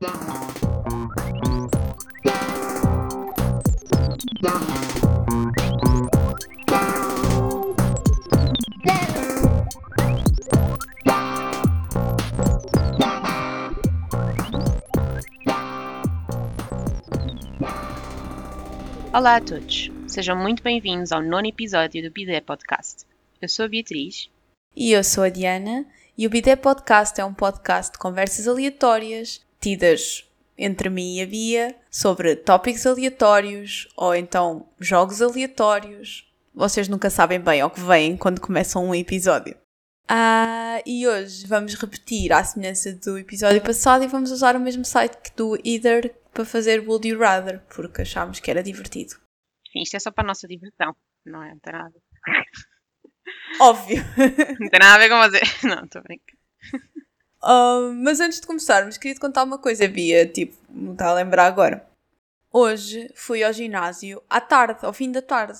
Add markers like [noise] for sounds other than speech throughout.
Olá a todos, sejam muito bem-vindos ao nono episódio do Bidé Podcast. Eu sou a Beatriz. E eu sou a Diana, e o Bidé Podcast é um podcast de conversas aleatórias, tidas entre mim e a Bia, sobre tópicos aleatórios ou então jogos aleatórios. Vocês nunca sabem bem ao que vêm quando começam um episódio. Ah, e hoje vamos repetir a semelhança do episódio passado e vamos usar o mesmo site que do Either para fazer Would You Rather, porque achámos que era divertido. Isto é só para a nossa diversão, não é? Não tem nada. Óbvio! [laughs] Não tem nada a ver com você. [laughs] Não, estou brincando. Mas antes de começarmos, queria te contar uma coisa, Bia, tipo, não está a lembrar agora. Hoje fui ao ginásio à tarde, ao fim da tarde,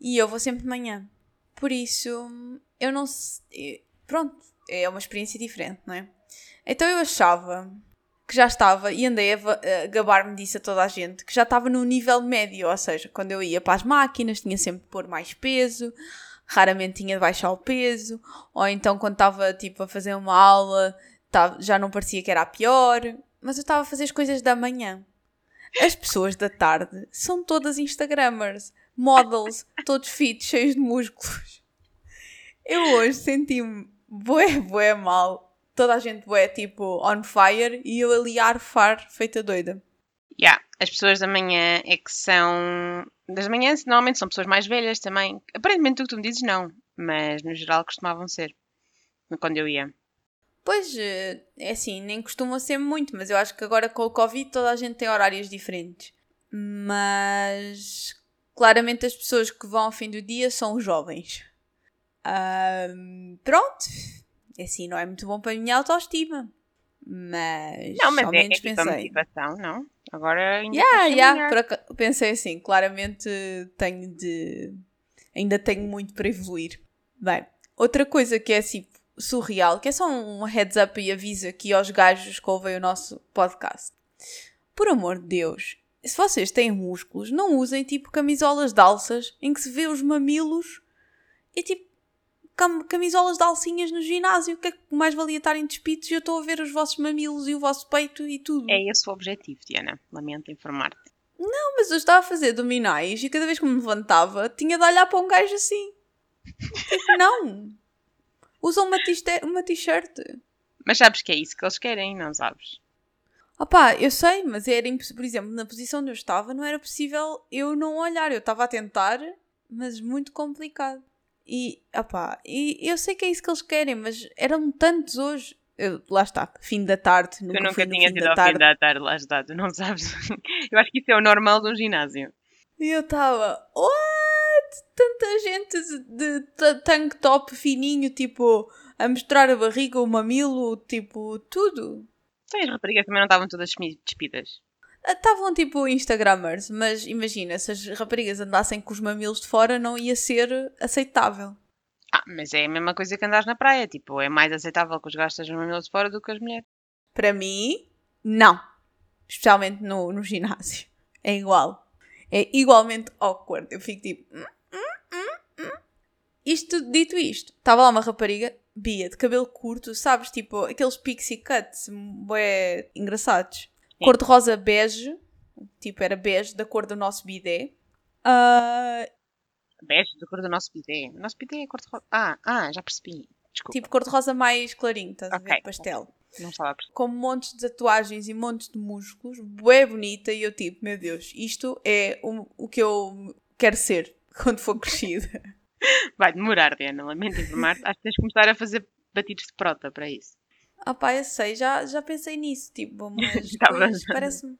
e eu vou sempre de manhã. Por isso, eu não sei. Pronto, é uma experiência diferente, não é? Então eu achava que já estava, e andei a, gabar-me disso a toda a gente, que já estava no nível médio, ou seja, quando eu ia para as máquinas tinha sempre de pôr mais peso, raramente tinha de baixar o peso, ou então quando estava tipo a fazer uma aula já não parecia que era a pior, mas eu estava a fazer as coisas da manhã. As pessoas da tarde são todas Instagrammers, models, todos fit, cheios de músculos. Eu hoje senti-me bué, bué mal toda a gente é tipo on fire e eu ali a arfar feita doida. Yeah, as pessoas da manhã é que são. Das manhãs normalmente são pessoas mais velhas também. Aparentemente o que tu me dizes não, mas no geral costumavam ser. Quando eu ia. Pois, eh, é assim, nem costuma ser muito, mas eu acho que agora com o Covid toda a gente tem horários diferentes. Mas claramente as pessoas que vão ao fim do dia são os jovens. Um, pronto, é assim, não é muito bom para a minha autoestima. Mas. Não, mas é, é tipo motivação, não? Agora ainda. Yeah, yeah, para, pensei assim, claramente tenho de. Ainda tenho muito para evoluir. Bem, outra coisa que é assim surreal, que é só um heads up e aviso aqui aos gajos que ouvem o nosso podcast. Por amor de Deus, se vocês têm músculos, não usem tipo camisolas de alças em que se vê os mamilos e tipo cam camisolas de alcinhas no ginásio. O que é que mais valia estarem despidos e eu estou a ver os vossos mamilos e o vosso peito e tudo? É esse o objetivo, Diana. Lamento informar-te. Não, mas eu estava a fazer dominais e cada vez que me levantava tinha de olhar para um gajo assim. [laughs] Tipo, não. Usam uma t-shirt. Mas sabes que é isso que eles querem, não sabes? Opá, eu sei, mas era impossível. Por exemplo, na posição onde eu estava, não era possível eu não olhar. Eu estava a tentar, mas muito complicado. E, opá, e eu sei que é isso que eles querem, mas eram tantos hoje. Eu, lá está, fim da tarde. Nunca, nunca tinha sido ao tarde. fim da tarde, lá está, tu não sabes. [laughs] eu acho que isso é o normal de um ginásio. E eu estava, what? Tanta gente de, tank top fininho, tipo, a mostrar a barriga, o mamilo, tipo, tudo. Sim, as raparigas também não estavam todas despidas. Estavam tipo Instagrammers, mas imagina, se as raparigas andassem com os mamilos de fora não ia ser aceitável. Ah, mas é a mesma coisa que andares na praia, tipo, é mais aceitável que os gajos estejam mamilos de fora do que as mulheres. Para mim, não. Especialmente no, no ginásio. É igual. É igualmente awkward. Eu fico tipo. Isto, dito isto, estava lá uma rapariga, Bia, de cabelo curto, sabes? Tipo, aqueles pixie cuts, bué engraçados cor-de-rosa bege, tipo era bege, da cor do nosso bidé. Uh... Bege, da cor do nosso bidé. O nosso bidé é cor-de-rosa. Ah, ah, já percebi. Desculpa. Tipo cor-de-rosa mais clarinho, estás okay. a ver? Pastel. Não estava a perceber. Com montes de tatuagens e montes de músculos, bué bonita, e eu tipo, meu Deus, isto é o, o que eu quero ser [laughs] quando for crescida. Vai demorar, Diana, lamento informar-te. Acho que tens de começar a fazer batidos de prota para isso. Ah pá, eu sei, já, já pensei nisso, tipo, mas [laughs] tá parece-me...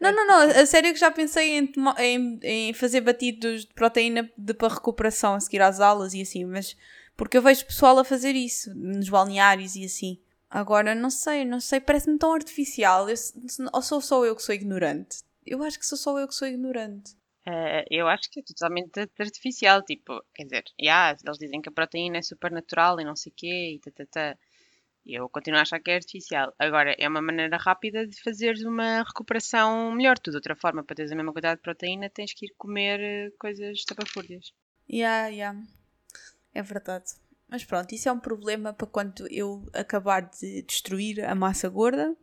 Não, não, não, a sério que já pensei em, em, em fazer batidos de proteína de, para recuperação a seguir às aulas e assim, mas porque eu vejo pessoal a fazer isso nos balneários e assim. Agora, não sei, não sei, parece-me tão artificial. Eu, ou sou só eu que sou ignorante? Eu acho que sou só eu que sou ignorante. Uh, eu acho que é totalmente artificial, tipo, quer dizer, yeah, eles dizem que a proteína é super natural e não sei o quê e tá, tá, tá. Eu continuo a achar que é artificial. Agora, é uma maneira rápida de fazeres uma recuperação melhor. Tu, de outra forma, para teres a mesma quantidade de proteína, tens que ir comer eh, coisas tapafúrdias. Yeah, yeah. É verdade. Mas pronto, isso é um problema para quando eu acabar de destruir a massa gorda.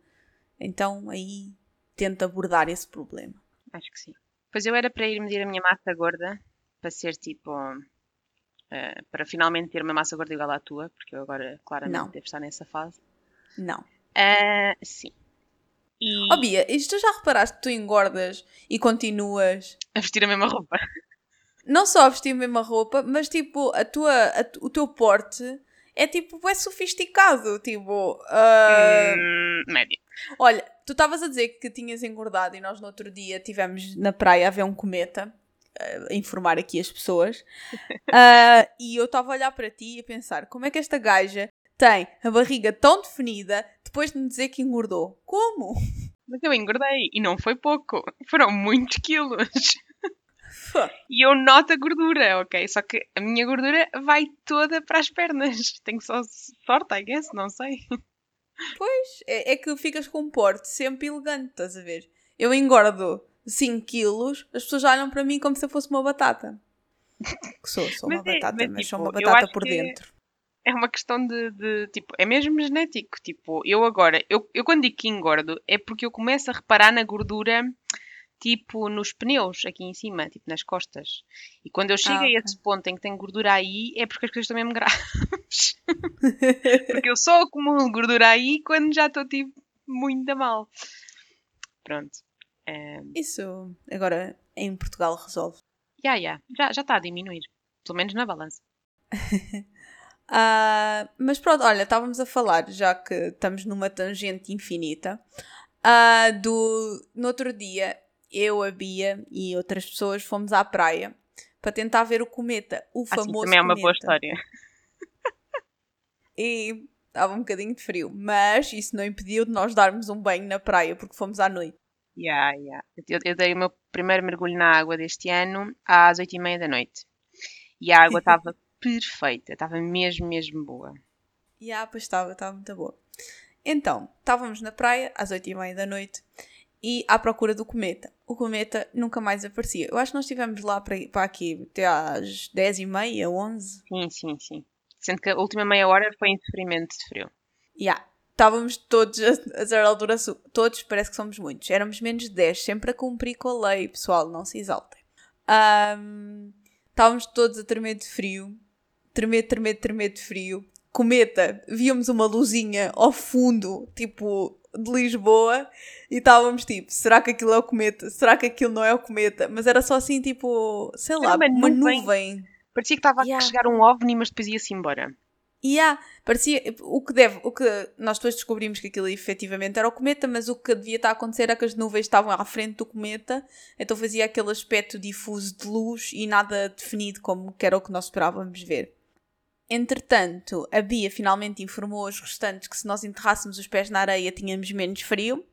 Então aí tento abordar esse problema. Acho que sim. Pois eu era para ir medir a minha massa gorda, para ser tipo. eh, para finalmente ter uma massa gorda igual à tua, porque eu agora claramente Não. devo estar nessa fase. Não. Ah, sim. E Oh Bia, isto tu já reparaste que tu engordas e continuas a vestir a mesma roupa. não só a vestir a mesma roupa, mas tipo, a tua, a o teu porte é tipo, é sofisticado. Tipo, ah, Hum, média. olha, tu estavas a dizer que tinhas engordado e nós no outro dia tivemos na praia a ver um cometa, ah, a informar aqui as pessoas, [laughs] Ah, e eu estava a olhar para ti e a pensar, como é que esta gaja tem a barriga tão definida depois de me dizer que engordou? Como? Mas eu engordei e não foi pouco. Foram muitos quilos. E eu noto a gordura, ok? Só que a minha gordura vai toda para as pernas. Tenho só sorte, I guess, não sei. Pois, é, é que ficas com um porte sempre elegante, estás a ver? Eu engordo 5 quilos, as pessoas olham para mim como se eu fosse uma batata. Que sou, sou [laughs] uma Mas é- batata, mas, mas, sou tipo, uma eu batata por dentro. É uma questão de, de, tipo, é mesmo genético. Tipo, eu agora, eu, eu quando digo que engordo, é porque eu começo a reparar na gordura, tipo, nos pneus, aqui em cima, tipo, nas costas. E quando eu chego Ah, a ok. esse ponto em que tenho gordura aí, é porque as coisas estão mesmo graves. [laughs] porque eu só acumulo gordura aí quando já estou, tipo, muito a mal. Pronto. Eh, Isso agora em Portugal resolve. Ya, ya, já já está a diminuir. Pelo menos na balança. [laughs] Ah, mas pronto, olha, estávamos a falar, já que estamos numa tangente infinita, ah, do, no outro dia eu, a Bia e outras pessoas fomos à praia para tentar ver o cometa, o Assim famoso também é uma boa cometa. história. [laughs] E estava um bocadinho de frio, mas isso não impediu de nós darmos um banho na praia porque fomos à noite. Ya, ya. Eu, eu dei o meu primeiro mergulho na água deste ano às oito e meia da noite. E a água estava [laughs] perfeita. Estava mesmo, mesmo boa. E ah, pois estava, estava muito boa. Então, estávamos na praia às 8 e meia da noite e à procura do cometa. O cometa nunca mais aparecia. Eu acho que nós estivemos lá para, para aqui até às 10 e meia, 11. Sim, sim, sim. Sendo que a última meia hora foi em sofrimento de frio. E ah, estávamos todos a, a certa altura, todos, parece que somos muitos. Éramos menos de 10, sempre a cumprir com a lei, pessoal, não se exaltem. Ahm, estávamos todos a tremer de frio, tremer, tremer, tremer de frio. Cometa, víamos uma luzinha ao fundo, tipo de Lisboa, e estávamos tipo: será que aquilo é o cometa? Será que aquilo não é o cometa? Mas era só assim, tipo, sei lá, uma uma nuvem. nuvem. Parecia que estava Ya. a chegar um ovni, mas depois ia-se embora. E há, parecia, o que deve, o que nós depois descobrimos que aquilo efetivamente era o cometa, mas o que devia estar a acontecer era que as nuvens estavam à frente do cometa, então fazia aquele aspecto difuso de luz e nada definido como que era o que nós esperávamos ver. Entretanto, a Bia finalmente informou os restantes que se nós enterrássemos os pés na areia tínhamos menos frio.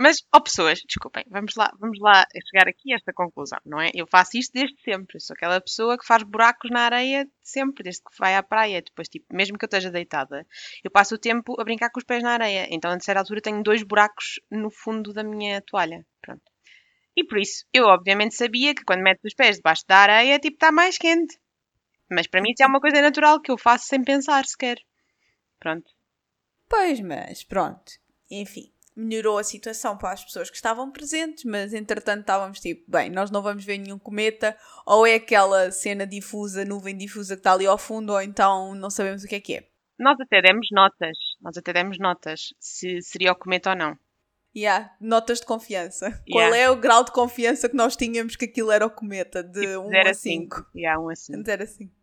Mas, ó pessoas, desculpem, vamos lá, vamos lá chegar aqui a esta conclusão, não é? Eu faço isto desde sempre. Eu sou aquela pessoa que faz buracos na areia sempre, desde que vai à praia. Depois, tipo, mesmo que eu esteja deitada, eu passo o tempo a brincar com os pés na areia. Então, a certa altura, tenho dois buracos no fundo da minha toalha. Pronto. E por isso, eu obviamente sabia que quando meto os pés debaixo da areia, tipo, está mais quente. Mas para mim isso é uma coisa natural que eu faço sem pensar sequer. Pronto. Pois, mas pronto. Enfim, melhorou a situação para as pessoas que estavam presentes, mas entretanto estávamos tipo, bem, nós não vamos ver nenhum cometa, ou é aquela cena difusa, nuvem difusa que está ali ao fundo, ou então não sabemos o que é que é. Nós até demos notas, nós até demos notas se seria o cometa ou não. Yeah, notas de confiança. Yeah. Qual é o grau de confiança que nós tínhamos que aquilo era o cometa? De tipo 1 a 5. 5. 1 a 5. 0 a 5.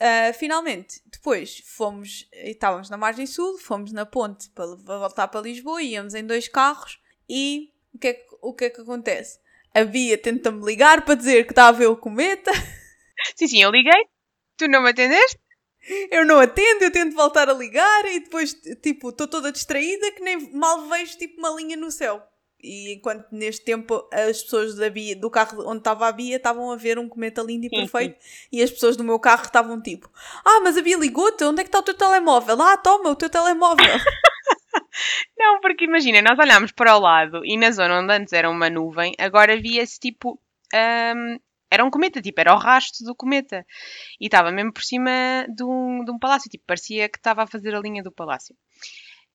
Uh, finalmente, depois fomos, estávamos na margem sul, fomos na ponte para, voltar para Lisboa, íamos em dois carros e o que é que, o que, é que acontece? A Bia tenta-me ligar para dizer que está a ver o cometa. [laughs] Sim, sim, eu liguei, tu não me atendeste? Eu não atendo, eu tento voltar a ligar e depois, tipo, estou toda distraída que nem mal vejo, tipo, uma linha no céu. E enquanto neste tempo as pessoas da Bia, do carro onde estava a Bia estavam a ver um cometa lindo e Sim, perfeito e as pessoas do meu carro estavam tipo: Ah, mas a Bia ligou-te, onde é que está o teu telemóvel? Ah, toma o teu telemóvel. [laughs] [laughs] Não, porque imagina, nós olhámos para o lado e na zona onde antes era uma nuvem, agora via-se tipo. hum, era um cometa, tipo, era o rastro do cometa. E estava mesmo por cima de um, de um palácio, tipo, parecia que estava a fazer a linha do palácio.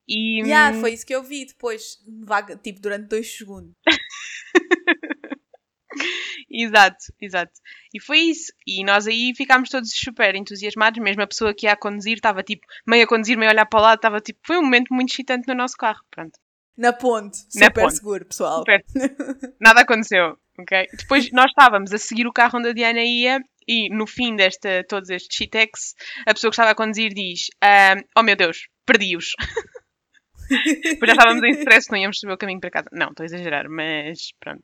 E, yeah, foi isso que eu vi depois, vaga, tipo durante dois segundos. [laughs] Exato, exato. E foi isso. E nós aí ficámos todos super entusiasmados, mesmo a pessoa que ia a conduzir estava tipo, meio a conduzir, meio a olhar para o lado, estava tipo, foi um momento muito excitante no nosso carro, pronto. Na ponte, Na super ponte. seguro, pessoal. Super. [laughs] Nada aconteceu, ok? Depois nós estávamos a seguir o carro onde a Diana ia e no fim desta, todos estes shitex, a pessoa que estava a conduzir diz, ah, oh meu Deus, perdi-os. [laughs] [laughs] Depois já estávamos em stress, não íamos saber o caminho para casa. Não, estou a exagerar, mas pronto.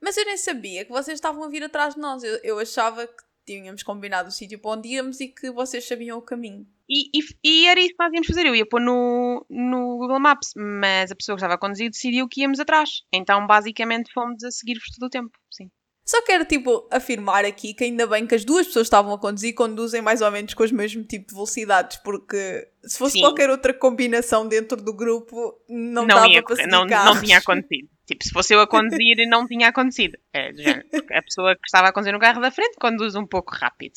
Mas eu nem sabia que vocês estavam a vir atrás de nós. Eu, eu achava que tínhamos combinado o sítio para onde íamos e que vocês sabiam o caminho. E, e- e era isso que nós íamos fazer. Eu ia pôr no, no Google Maps, mas a pessoa que estava a conduzir decidiu que íamos atrás. Então, basicamente, fomos a seguir-vos todo o tempo. Sim. Só quero, tipo, afirmar aqui que ainda bem que as duas pessoas que estavam a conduzir conduzem mais ou menos com os mesmos tipo de velocidades, porque se fosse Sim. qualquer outra combinação dentro do grupo, não, Não, dava ia, para não, não tinha acontecido. Tipo, se fosse eu a conduzir, não tinha acontecido. É, género, a pessoa que estava a conduzir no carro da frente conduz um pouco rápido.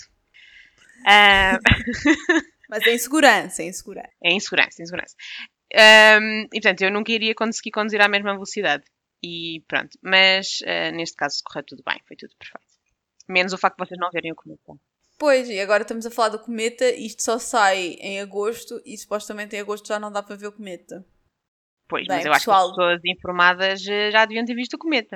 Ah, [laughs] Mas em segurança, em segurança. é insegurança, insegurança. Ahm, e portanto, eu nunca iria conseguir conduzir à mesma velocidade. E pronto, mas ah, neste caso correu tudo bem, foi tudo perfeito. Menos o facto de vocês não verem o cometa. Pois, e agora estamos a falar do cometa, isto só sai em agosto e supostamente em agosto já não dá para ver o cometa. Pois, Bem, mas eu acho que pessoal- as pessoas informadas eh, já deviam ter visto o cometa.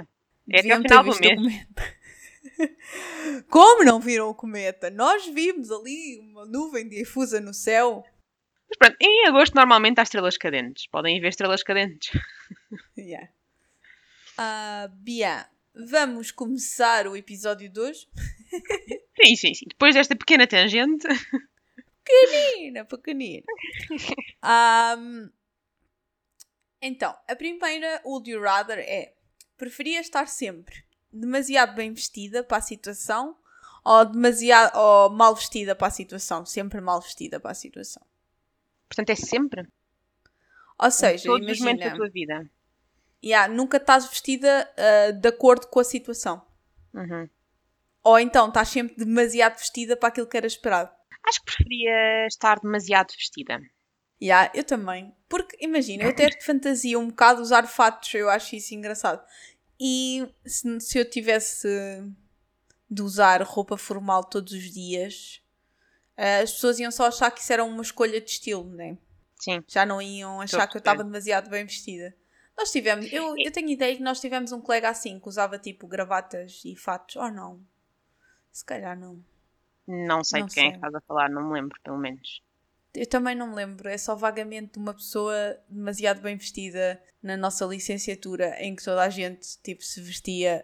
É até Deviam ao ter final do mês. cometa. [laughs] Como não viram o cometa? Nós vimos ali uma nuvem difusa no céu. Mas pronto, em agosto normalmente há estrelas cadentes. Podem ver estrelas cadentes. [laughs] Yeah. Ah, Bia, vamos começar o episódio de hoje. Sim, sim, sim. Depois desta pequena tangente. Pequenina, pequenina. Ahm, então, a primeira Would You Rather é: preferia estar sempre demasiado bem vestida para a situação ou demasiado ou mal vestida para a situação? Sempre mal vestida para a situação. Portanto, é sempre. Ou Em seja, todos os momentos da imagina, tua vida. Yeah, nunca estás vestida ah, de acordo com a situação. Uhum. Ou então estás sempre demasiado vestida para aquilo que era esperado. Acho que preferia estar demasiado vestida. Yeah, eu também. Porque, imagina, eu até fantasia um bocado usar fatos, eu acho isso engraçado. E se, se eu tivesse de usar roupa formal todos os dias, eh, as pessoas iam só achar que isso era uma escolha de estilo, né? Sim. Já não iam achar que eu estava demasiado bem vestida. Nós tivemos, eu, eu tenho ideia que nós tivemos um colega assim que usava tipo gravatas e fatos, ou não? Se calhar não. Não sei Não de quem é sei. que estás a falar, não me lembro, pelo menos. Eu também não me lembro, é só vagamente uma pessoa demasiado bem vestida na nossa licenciatura em que toda a gente tipo, se vestia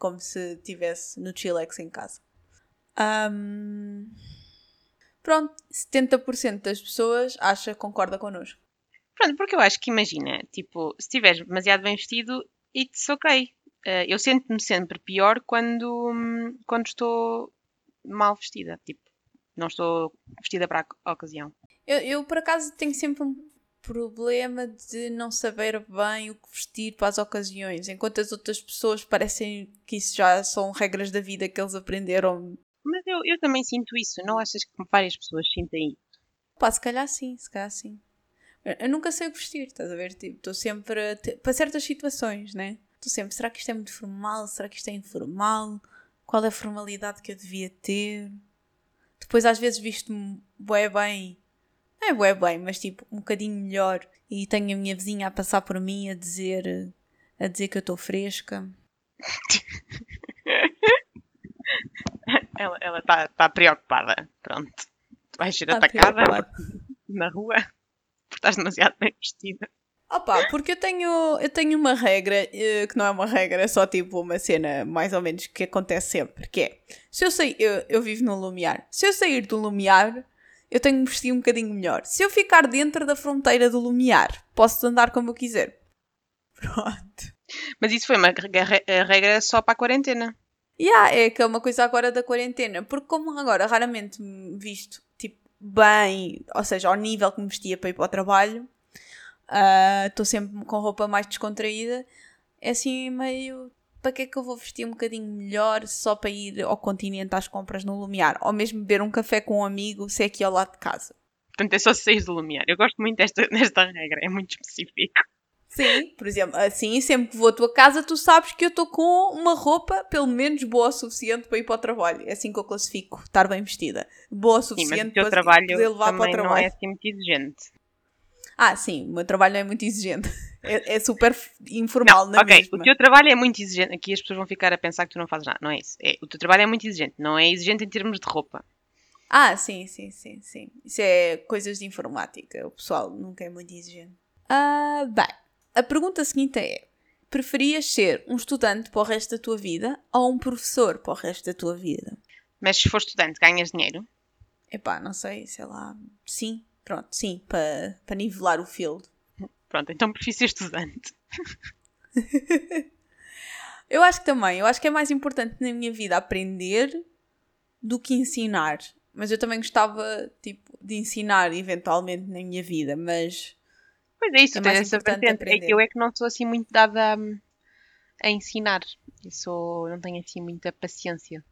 como se estivesse no chilex em casa. Ahm, Pronto, 70% das pessoas acha, concorda connosco. Pronto, porque eu acho que imagina, tipo, se estiveres demasiado bem vestido, it's ok. Eh, eu sinto-me sempre pior quando, quando estou mal vestida. Tipo, não estou vestida para a ocasião. Eu, eu, por acaso, tenho sempre um problema de não saber bem o que vestir para as ocasiões, enquanto as outras pessoas parecem que isso já são regras da vida que eles aprenderam Mas eu, eu também sinto isso. Não achas que várias pessoas sentem isso? Pá, se calhar sim, se calhar sim. Eu, nunca sei o que vestir, estás a ver? Tipo, estou sempre. te- Para certas situações, né? Estou sempre. Será que isto é muito formal? Será que isto é informal? Qual é a formalidade que eu devia ter? Depois, às vezes, visto-me bué bem. Não é bué bem, mas tipo, um bocadinho melhor. E tenho a minha vizinha a passar por mim a dizer. A dizer que eu estou fresca. [laughs] Ela está tá preocupada. Pronto. Tu vais ser Tá atacada na rua porque estás demasiado bem vestida. Opa, porque eu tenho, eu tenho uma regra, eh, que não é uma regra, é só tipo uma cena mais ou menos que acontece sempre, que é, se eu sair, eu, eu vivo no Lumiar, se eu sair do Lumiar, eu tenho que me vestir um bocadinho melhor. Se eu ficar dentro da fronteira do Lumiar, posso andar como eu quiser. [laughs] Pronto. Mas isso foi uma regra só para a quarentena. Yeah, é que é uma coisa agora da quarentena, porque como agora raramente me visto, bem, ou seja, ao nível que me vestia para ir para o trabalho, ah, estou sempre com roupa mais descontraída, é assim meio, para que é que eu vou vestir um bocadinho melhor só para ir ao continente às compras no Lumiar, ou mesmo beber um café com um amigo se é aqui ao lado de casa. Portanto, é só seis do Lumiar. Eu gosto muito desta, [laughs] desta regra, é muito específico. Sim, por exemplo, assim, sempre que vou à tua casa, tu sabes que eu estou com uma roupa pelo menos boa o suficiente para ir para o trabalho. É assim que eu classifico, estar bem vestida. Boa o suficiente Sim, para trabalho poder levar para o trabalho. não é assim muito exigente. Ah, sim, o meu trabalho não é muito exigente. [laughs] É, é super informal, na ok, mesma. o teu trabalho é muito exigente. Aqui as pessoas vão ficar a pensar que tu não fazes nada. Não é isso. É, o teu trabalho é muito exigente. Não é exigente em termos de roupa. Ah, sim, sim, sim, sim. Isso é coisas de informática. O pessoal nunca é muito exigente. Ah, bem, a pergunta seguinte é: preferias ser um estudante para o resto da tua vida ou um professor para o resto da tua vida? Mas se for estudante, ganhas dinheiro. Epá, não sei, sei lá. Sim, pronto, sim, para, para nivelar o field. Pronto, então prefiro ser estudante. [laughs] Eu acho que também, eu acho que é mais importante na minha vida aprender do que ensinar. Mas eu também gostava, tipo, de ensinar eventualmente na minha vida, mas Pois é isso, É mais essa vertente. É eu é que não sou assim muito dada a, a ensinar. Eu sou, não tenho assim muita paciência.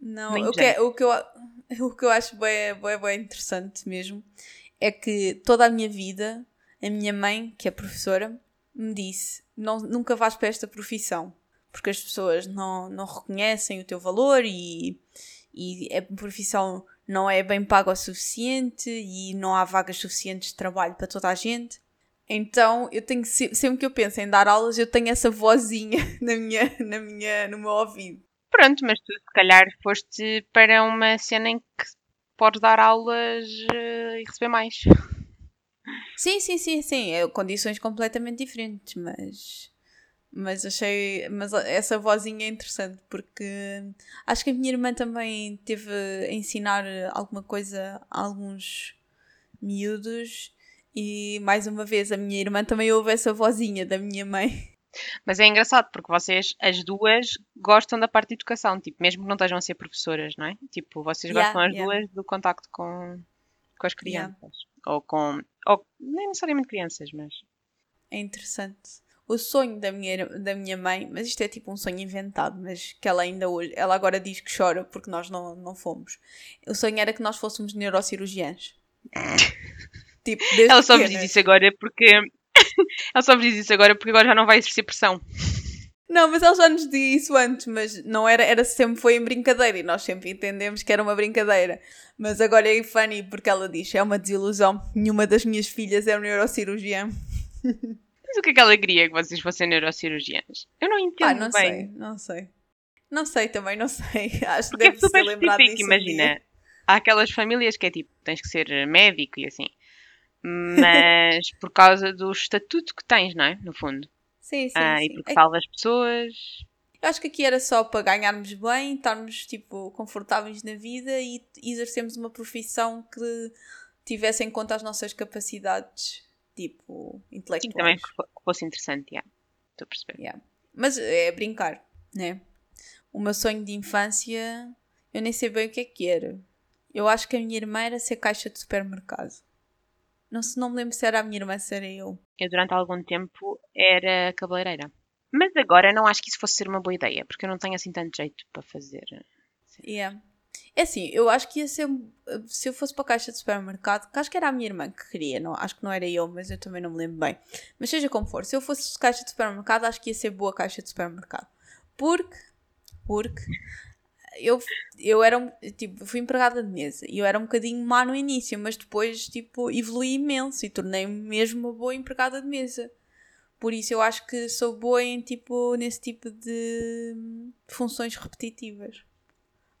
Não, Nem o que, é, o, que eu, [laughs] o que eu acho bem, bem, bem interessante mesmo é que toda a minha vida, a minha mãe, que é professora, me disse: não, nunca vais para esta profissão, porque as pessoas não, não reconhecem o teu valor e, e a profissão não é bem paga o suficiente e não há vagas suficientes de trabalho para toda a gente. Então, eu tenho se- sempre que eu penso em dar aulas, eu tenho essa vozinha [laughs] na minha, na minha, no meu ouvido. Pronto, mas tu se calhar foste para uma cena em que podes dar aulas eh, e receber mais. Sim, sim, sim, sim. É condições completamente diferentes, mas. Mas achei. Mas essa vozinha é interessante porque acho que a minha irmã também teve a ensinar alguma coisa a alguns miúdos e mais uma vez a minha irmã também ouve essa vozinha da minha mãe. Mas é engraçado porque vocês, as duas, gostam da parte de educação, tipo, mesmo que não estejam a ser professoras, não é? Tipo, vocês Yeah, gostam as yeah. duas do contacto com, com as Yeah. crianças. Ou com. Ou, nem necessariamente crianças, mas. É interessante. O sonho da minha, da minha mãe, mas isto é tipo um sonho inventado, mas que ela ainda hoje, ela agora diz que chora porque nós não, não fomos. O sonho era que nós fôssemos neurocirurgiãs. [laughs] tipo, desde Ela só pequenas. diz isso agora porque. [laughs] ela só vos diz isso agora porque agora já não vai exercer pressão. Não, mas ela já nos dizia isso antes, mas não era, era sempre foi em brincadeira e nós sempre entendemos que era uma brincadeira. Mas agora é funny porque ela diz: é uma desilusão, nenhuma das minhas filhas é um neurocirurgião. [laughs] Mas o que é que ela queria que vocês fossem neurocirurgiãs? Eu não entendo Ah, não bem. sei, não sei. Não sei também, não sei. [laughs] Acho que Porque é deve ser lembrado disso imagina. Há aquelas famílias que é tipo, tens que ser médico e assim. Mas [laughs] por causa do estatuto que tens, não é? No fundo. Sim, sim, Ah, sim. e porque É- salvas pessoas. Eu acho que aqui era só para ganharmos bem, estarmos tipo confortáveis na vida e exercermos uma profissão que tivesse em conta as nossas capacidades, tipo, Sim, intelectuais. também que fo- que fosse interessante, já. Estou a perceber. Yeah. Mas é brincar, né? O meu sonho de infância, eu nem sei bem o que é que era. Eu acho que a minha irmã era ser caixa de supermercado. Não, se, não me lembro se era a minha irmã, se era eu. Eu durante algum tempo era cabeleireira. Mas agora não acho que isso fosse ser uma boa ideia, porque eu não tenho assim tanto jeito para fazer. Yeah. É assim, eu acho que ia ser. Se eu fosse para a caixa de supermercado, que acho que era a minha irmã que queria, não, acho que não era eu, mas eu também não me lembro bem. Mas seja como for, se eu fosse caixa de supermercado, acho que ia ser boa caixa de supermercado. Porque. Porque. Eu, eu era tipo, fui empregada de mesa e eu era um bocadinho má no início, mas depois tipo, evolui imenso e tornei-me mesmo uma boa empregada de mesa. Por isso eu acho que sou boa em tipo, nesse tipo de hum, funções repetitivas.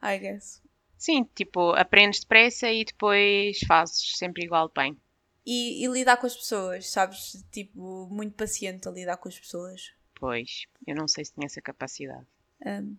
I guess. Sim, tipo, aprendes depressa e depois fazes sempre igual bem. E, e lidar com as pessoas, sabes? Tipo, muito paciente a lidar com as pessoas. Pois, eu não sei se tinha essa capacidade.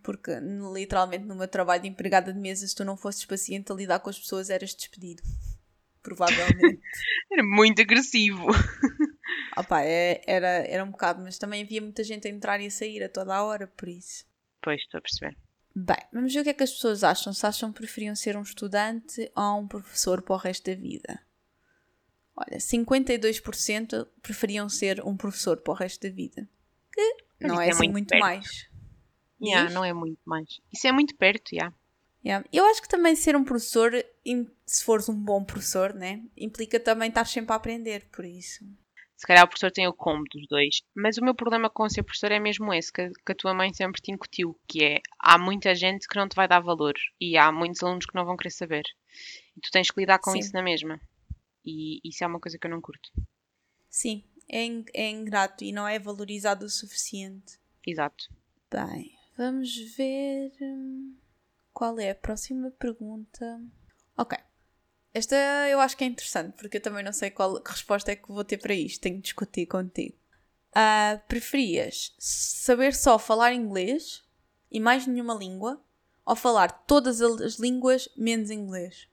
Porque literalmente no meu trabalho de empregada de mesa, se tu não fosses paciente a lidar com as pessoas, eras despedido. [laughs] Provavelmente. [laughs] Era muito agressivo. [laughs] Opa, é, era, era um bocado, mas também havia muita gente a entrar e a sair a toda a hora, por isso. Pois, estou a perceber. Bem, vamos ver o que é que as pessoas acham. Se acham que preferiam ser um estudante ou um professor para o resto da vida. Olha, 52% preferiam ser um professor para o resto da vida. Que não é, é assim muito muito mais. Yeah, não é muito mais. Isso é muito perto, já. Yeah. Eu acho que também ser um professor, se fores um bom professor, né? Implica também estar sempre a aprender, por isso. Se calhar o professor tem o combo dos dois. Mas o meu problema com ser professor é mesmo esse, que, que a tua mãe sempre te incutiu, que é há muita gente que não te vai dar valor e há muitos alunos que não vão querer saber. E tu tens que lidar com Sim. isso na mesma. E isso é uma coisa que eu não curto. Sim, é, é ingrato e não é valorizado o suficiente. Exato. Bem, vamos ver hum, qual é a próxima pergunta. Ok. Esta eu acho que é interessante, porque eu também não sei qual resposta é que vou ter para isto. Tenho que discutir contigo. Ah, preferias saber só falar inglês e mais nenhuma língua? Ou falar todas as línguas menos inglês?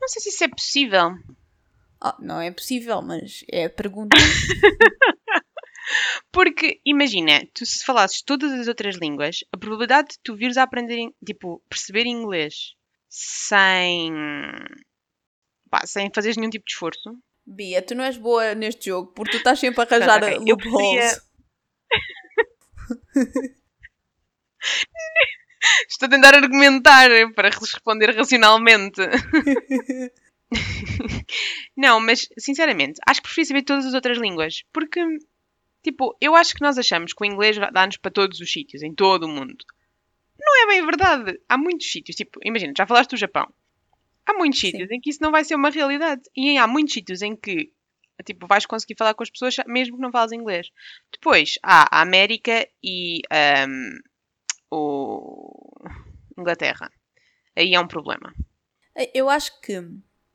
Não sei se isso é possível. Ah, não é possível, mas é a pergunta. [laughs] Porque, imagina, tu se falasses todas as outras línguas, a probabilidade de tu vires a aprender, tipo, perceber inglês sem. Pá, sem fazeres nenhum tipo de esforço. Bia, tu não és boa neste jogo porque tu estás sempre a arranjar Pronto, ok. Eu loopholes. [laughs] Estou a tentar argumentar para responder racionalmente. [laughs] Não, mas sinceramente, acho que prefiro saber todas as outras línguas. Porque, tipo, eu acho que nós achamos que o inglês dá-nos para todos os sítios, em todo o mundo. Não é bem verdade. Há muitos sítios, tipo, imagina, já falaste do Japão. Há muitos Sim. sítios em que isso não vai ser uma realidade. E há muitos sítios em que, tipo, vais conseguir falar com as pessoas mesmo que não falas inglês. Depois, há a América e ahm, o Inglaterra. Aí é um problema. Eu acho que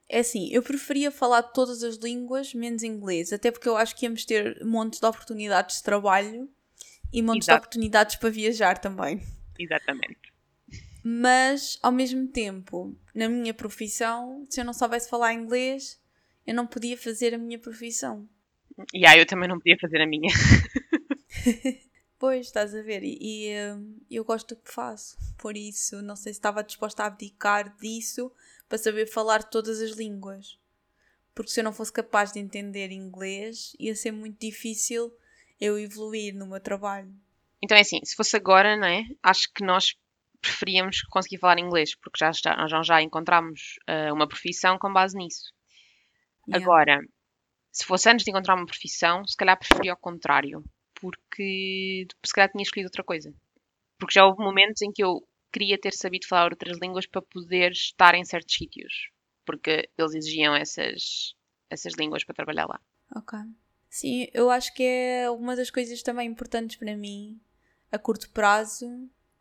é assim, eu preferia falar todas as línguas menos inglês, até porque eu acho que íamos ter montes de oportunidades de trabalho e montes de Exato. oportunidades para viajar também. Exatamente. Mas ao mesmo tempo, na minha profissão, se eu não soubesse falar inglês, eu não podia fazer a minha profissão. E aí eu também não podia fazer a minha. [laughs] Pois, estás a ver, e, e, hum, eu gosto do que faço, por isso não sei se estava disposta a abdicar disso para saber falar todas as línguas. Porque se eu não fosse capaz de entender inglês, ia ser muito difícil eu evoluir no meu trabalho. Então é assim, se fosse agora, não é? Acho que nós preferíamos conseguir falar inglês, porque já, nós já, já encontramos ah, uma profissão com base nisso. Yeah. Agora, se fosse antes de encontrar uma profissão, se calhar preferia ao contrário, porque se calhar tinha escolhido outra coisa. Porque já houve momentos em que eu queria ter sabido falar outras línguas para poder estar em certos sítios, porque eles exigiam essas, essas línguas para trabalhar lá. Ok. Sim, eu acho que é uma das coisas também importantes para mim, a curto prazo,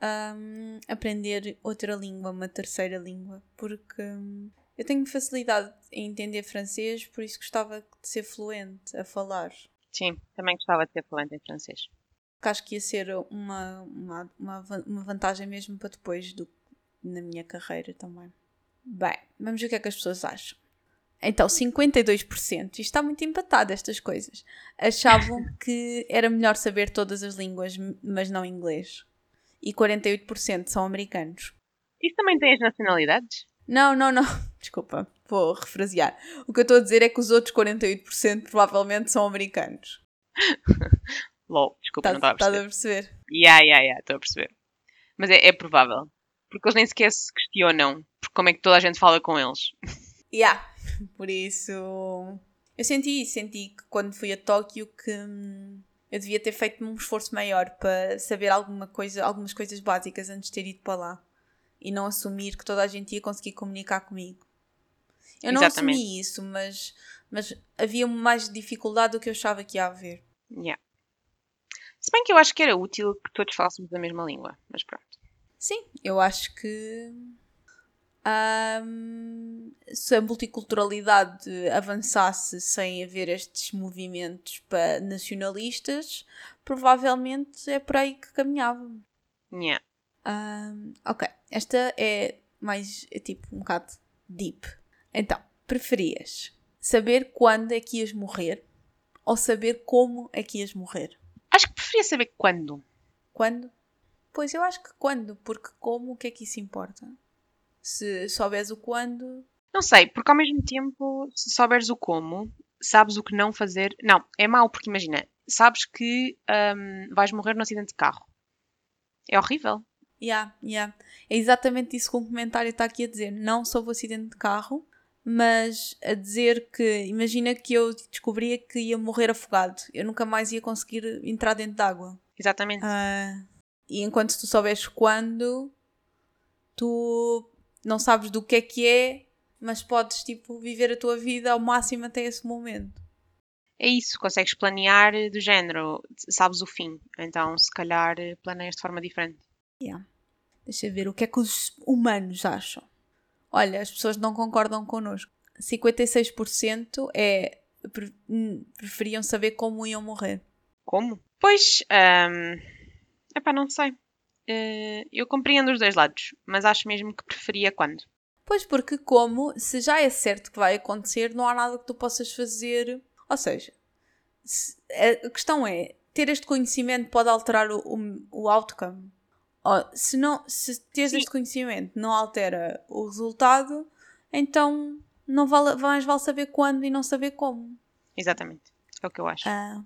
hum, aprender outra língua, uma terceira língua, porque hum, eu tenho facilidade em entender francês, por isso gostava de ser fluente a falar. Sim, também gostava de ser fluente em francês. Que acho que ia ser uma, uma, uma, uma vantagem mesmo para depois do, na minha carreira também. Bem, vamos ver o que é que as pessoas acham. Então, 52%, isto está muito empatado, estas coisas, achavam [laughs] que era melhor saber todas as línguas, mas não inglês. E 48% são americanos. Isso também tem as nacionalidades? Não, não, não. [laughs] Desculpa, vou refrasear. O que eu estou a dizer é que os outros 48% provavelmente são americanos. [laughs] LOL, desculpa, não estava a Estás perceber. a perceber? Ya, ya, ya, estou a perceber. Mas é, é provável. Porque eles nem sequer se questionam como é que toda a gente fala com eles. [laughs] Yeah. Por isso, eu senti isso. Senti que quando fui a Tóquio que hum, eu devia ter feito um esforço maior para saber alguma coisa, algumas coisas básicas antes de ter ido para lá. E não assumir que toda a gente ia conseguir comunicar comigo. Eu não Exatamente. assumi isso, mas, mas havia mais dificuldade do que eu achava que ia haver. Ya. Se bem que eu acho que era útil que todos falássemos a mesma língua. Mas pronto. Sim, eu acho que hum, se a multiculturalidade avançasse sem haver estes movimentos nacionalistas, provavelmente é por aí que caminhava. Ya. Hum, ok, esta é mais é tipo um bocado deep. Então, preferias saber quando é que ias morrer ou saber como é que ias morrer? Acho que preferia saber quando. Quando? Pois eu acho que quando, porque como, o que é que isso importa? Se souberes o quando. Não sei, porque ao mesmo tempo, se souberes o como, sabes o que não fazer. Não, é mau, porque imagina, sabes que hum, vais morrer num acidente de carro. É horrível. Yeah, yeah. É exatamente isso que o comentário está aqui a dizer. Não soube o acidente de carro, mas a dizer que, imagina que eu descobria que ia morrer afogado. Eu nunca mais ia conseguir entrar dentro d'água. Exatamente. Ah, e enquanto tu souberes quando, tu não sabes do que é que é, mas podes tipo viver a tua vida ao máximo até esse momento. É isso, consegues planear do género, sabes o fim, então se calhar planeias de forma diferente. Yeah. Deixa ver o que é que os humanos acham. Olha, as pessoas não concordam connosco. 56% é hum, preferiam saber como iam morrer. Como? Pois, hum, epá, não sei. Eh, eu compreendo os dois lados, mas acho mesmo que preferia quando. Pois porque como, se já é certo que vai acontecer, não há nada que tu possas fazer. Ou seja, se- a questão é, ter este conhecimento pode alterar o, o, o outcome. Ó, se, não, se teres Sim. este conhecimento não altera o resultado, então não vale, mais vale saber quando e não saber como. Exatamente, é o que eu acho. Ah,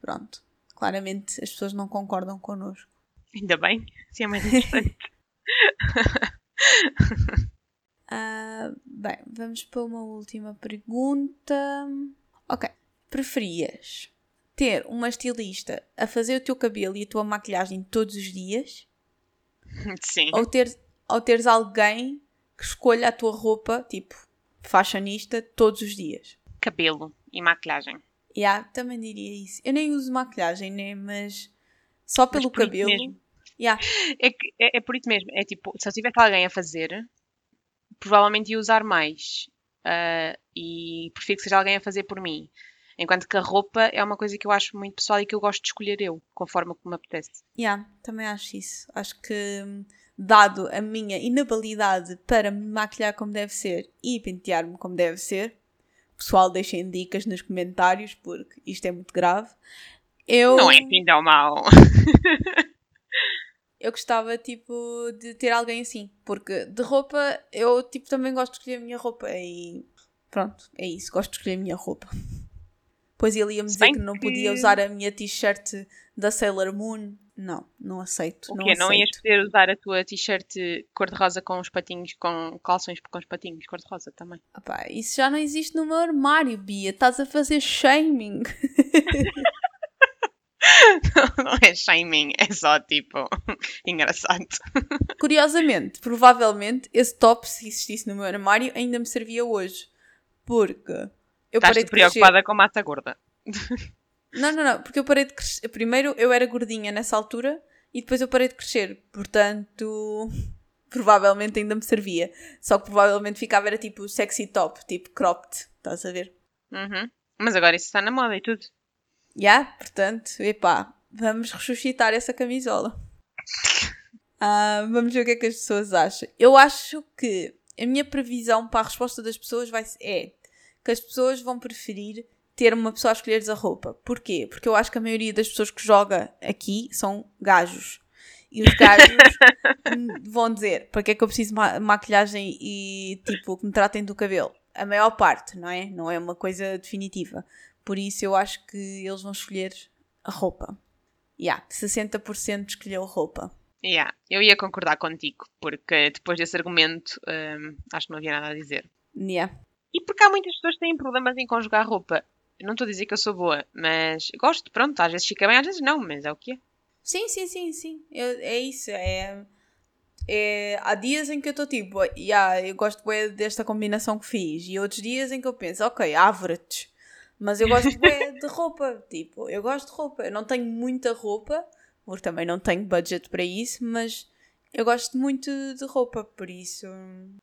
pronto. Claramente as pessoas não concordam connosco. Ainda bem, se é mais [laughs] interessante. [laughs] Ah, bem, vamos para uma última pergunta. Ok. Preferias ter uma estilista a fazer o teu cabelo e a tua maquilhagem todos os dias? [laughs] Sim. Ou, ter, ou teres alguém que escolha a tua roupa, tipo fashionista, todos os dias? Cabelo e maquilhagem. Yeah, também diria isso. Eu nem uso maquilhagem, né? Mas só pelo cabelo. Yeah. É, que- é, é por isso mesmo. É tipo, se eu tivesse alguém a fazer, provavelmente ia usar mais. Ah, e prefiro que seja alguém a fazer por mim. Enquanto que a roupa é uma coisa que eu acho muito pessoal e que eu gosto de escolher eu, forma como me apetece. Yeah, também acho isso. Acho que, dado a minha inabilidade para me maquilhar como deve ser e pentear-me como deve ser, pessoal, deixem dicas nos comentários porque isto é muito grave. Eu, Não é assim tão mau. [laughs] eu gostava, tipo, de ter alguém assim, porque de roupa eu, tipo, também gosto de escolher a minha roupa e pronto, é isso, gosto de escolher a minha roupa. Pois ele ia-me dizer que não podia usar a minha t-shirt da Sailor Moon. Não, não aceito. O não quê? Não ias aceito. poder usar a tua t-shirt cor-de-rosa com os patinhos, com calções com os patinhos cor-de-rosa também. Opá, isso já não existe no meu armário, Bia. Estás a fazer shaming. [laughs] não é shaming, é só tipo [laughs] engraçado. Curiosamente, provavelmente, esse top, se existisse no meu armário, ainda me servia hoje. Porque eu Estás parei de crescer. preocupada com massa gorda. Não, não, não. Porque eu parei de crescer. Primeiro eu era gordinha nessa altura e depois eu parei de crescer. Portanto, provavelmente ainda me servia. Só que provavelmente ficava era tipo sexy top, tipo cropped. Estás a ver? Uhum. Mas agora isso está na moda e tudo. Já, portanto, epá, vamos ressuscitar essa camisola. Ah, vamos ver o que é que as pessoas acham. Eu acho que a minha previsão para a resposta das pessoas vai, é que as pessoas vão preferir ter uma pessoa a escolher-lhes a roupa. Porquê? Porque eu acho que a maioria das pessoas que joga aqui são gajos. E os gajos [laughs] vão dizer para que é que eu preciso de ma maquilhagem e tipo que me tratem do cabelo. A maior parte, não é? Não é uma coisa definitiva. Por isso eu acho que eles vão escolher a roupa. Yeah, 60% escolheu roupa. Yeah, eu ia concordar contigo, porque depois desse argumento hum, acho que não havia nada a dizer. Yeah. E porque há muitas pessoas que têm problemas em conjugar roupa. Eu não estou a dizer que eu sou boa, mas gosto, pronto, às vezes fica bem, às vezes não, mas é o que é. Sim, sim, sim, sim. Eu- é isso. É, é, há dias em que eu estou tipo, yeah, eu gosto bué desta combinação que fiz. E outros dias em que eu penso, ok, average. Mas eu gosto bué de roupa. Tipo, eu gosto de roupa. Eu não tenho muita roupa, porque também não tenho budget para isso, mas eu gosto muito de roupa, por isso.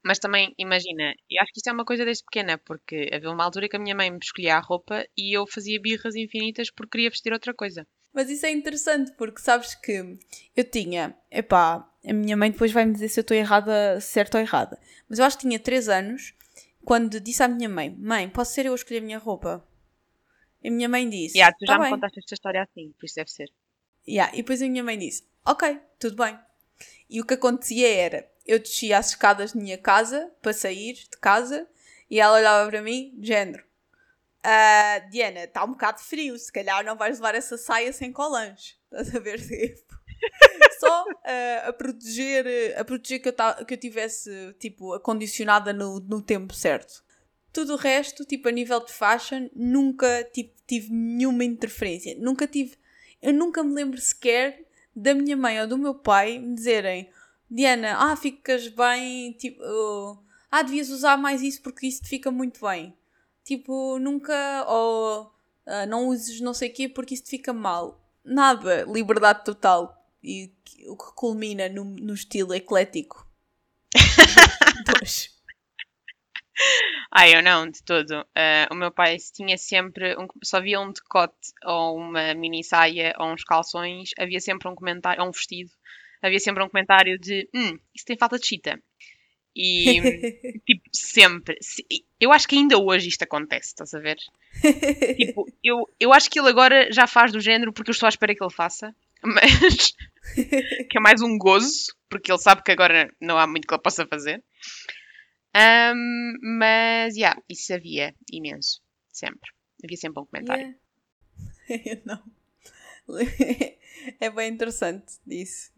Mas também, imagina, eu acho que isto é uma coisa desde pequena, porque havia uma altura que a minha mãe me escolhia a roupa e eu fazia birras infinitas porque queria vestir outra coisa. Mas isso é interessante porque sabes que eu tinha, epá, a minha mãe depois vai me dizer se eu estou errada, certa ou errada. Mas eu acho que tinha 3 anos quando disse à minha mãe: Mãe, posso ser eu a escolher a minha roupa? E a minha mãe disse: Yeah, tu já "Tá me bem." contaste esta história assim, por isso deve ser. Yeah, E depois a minha mãe disse: Ok, tudo bem. E o que acontecia era: eu descia as escadas da minha casa para sair de casa e ela olhava para mim, de género: "Ah, Diana, está um bocado frio, se calhar não vais levar essa saia sem colãs. [laughs] Estás a ver? Tipo, [laughs] Só ah, a proteger, a proteger que, eu ta- que eu tivesse tipo, acondicionada no, no tempo certo. Tudo o resto, tipo, a nível de fashion, nunca tipo, tive nenhuma interferência. Nunca tive. Eu nunca me lembro sequer da minha mãe ou do meu pai me dizerem Diana, ah, ficas bem, tipo, ah, devias usar mais isso porque isso te fica muito bem. Tipo, nunca, ou ah, não uses não sei o quê porque isso te fica mal. Nada, liberdade total. E o que culmina no, no estilo eclético. [laughs] Pois. Ah, eu não, de todo. Ah, o meu pai tinha sempre, um- só via um decote ou uma mini saia ou uns calções, havia sempre um comentário, ou um vestido, havia sempre um comentário de, hum, isso tem falta de chita. E, [laughs] tipo, sempre. Se- Eu acho que ainda hoje isto acontece, estás a ver? [laughs] Tipo, eu, eu acho que ele agora já faz do género porque eu estou à espera que ele faça, [laughs] mas que é mais um gozo, porque ele sabe que agora não há muito que ele possa fazer. Ahm, mas, yeah, isso havia imenso, sempre. Havia sempre um comentário. Yeah. [laughs] não. [laughs] É bem interessante isso.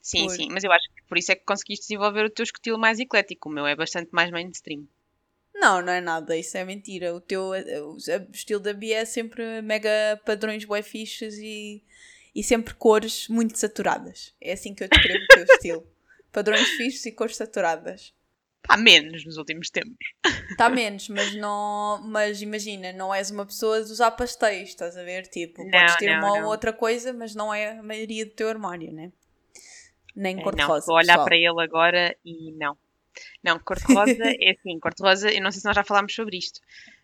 Sim, Por- sim, mas eu acho que por isso é que conseguiste desenvolver o teu estilo mais eclético. O meu é bastante mais mainstream. Não, não é nada, isso é mentira. O teu o estilo da Bia é sempre mega padrões bué fixes e, e sempre cores muito saturadas. É assim que eu descrevo o teu [laughs] estilo. Padrões fixes e cores saturadas. Pá, menos nos últimos tempos. Está menos, mas não. Mas imagina, não és uma pessoa de usar pastéis, estás a ver? Tipo, Não, podes ter não, uma ou outra coisa, mas não é a maioria do teu armário, né? Nem É, cor de não, rosa. vou olhar pessoal. para ele agora e não. Não, cor-de-rosa [laughs] é assim, cor-de-rosa, eu não sei se nós já falámos sobre isto,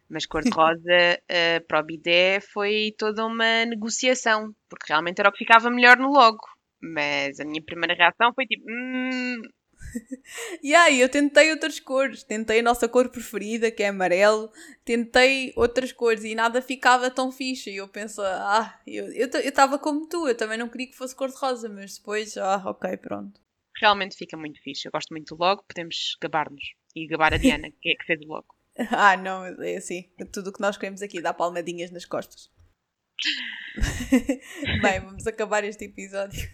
mas cor-de-rosa eh, para o bidé foi toda uma negociação, porque realmente era o que ficava melhor no logo. Mas a minha primeira reação foi tipo, hum, [laughs] E aí, eu tentei outras cores. Tentei a nossa cor preferida, que é amarelo. Tentei outras cores e nada ficava tão fixe. E eu penso, ah, eu estava como tu, eu também não queria que fosse cor-de-rosa, mas depois, ah, ok, pronto. realmente fica muito fixe. Eu gosto muito do logo, podemos gabar-nos e gabar a Diana, que é que fez o logo. [laughs] Ah, não, é assim. Tudo o que nós queremos aqui dá palmadinhas nas costas. [laughs] Bem, vamos acabar este episódio.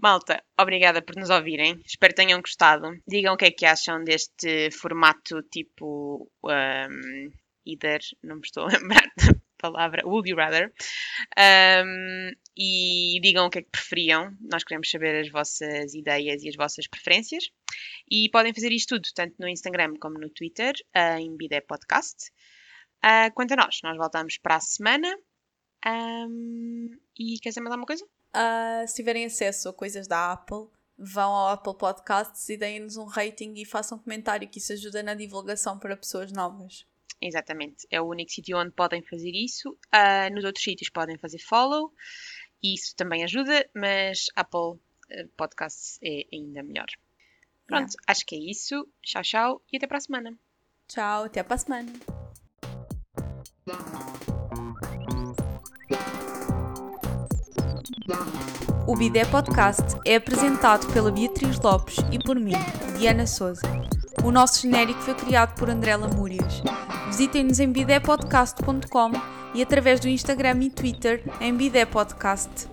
Malta, obrigada por nos ouvirem. Espero que tenham gostado. Digam o que é que acham deste formato tipo um, either, não me estou a [laughs] lembrar da palavra, would you rather. Um, e digam o que é que preferiam. Nós queremos saber as vossas ideias e as vossas preferências. E podem fazer isto tudo, tanto no Instagram como no Twitter, em Bidé Podcast. Uh, quanto a nós, nós voltamos para a semana. Um, e quer dizer mais alguma coisa? Ah, se tiverem acesso a coisas da Apple, vão ao Apple Podcasts e deem-nos um rating e façam um comentário, que isso ajuda na divulgação para pessoas novas. Exatamente, é o único sítio onde podem fazer isso. Ah, nos outros sítios podem fazer follow, e isso também ajuda, mas Apple eh, Podcasts é ainda melhor. Pronto, acho que é isso. Tchau, tchau e até para a semana. Tchau, até para a semana. O Bidé Podcast é apresentado pela Beatriz Lopes e por mim, Diana Souza. O nosso genérico foi criado por André Lamúrias. Visitem-nos em bidépodcast.com e através do Instagram e Twitter em Bidé Podcast.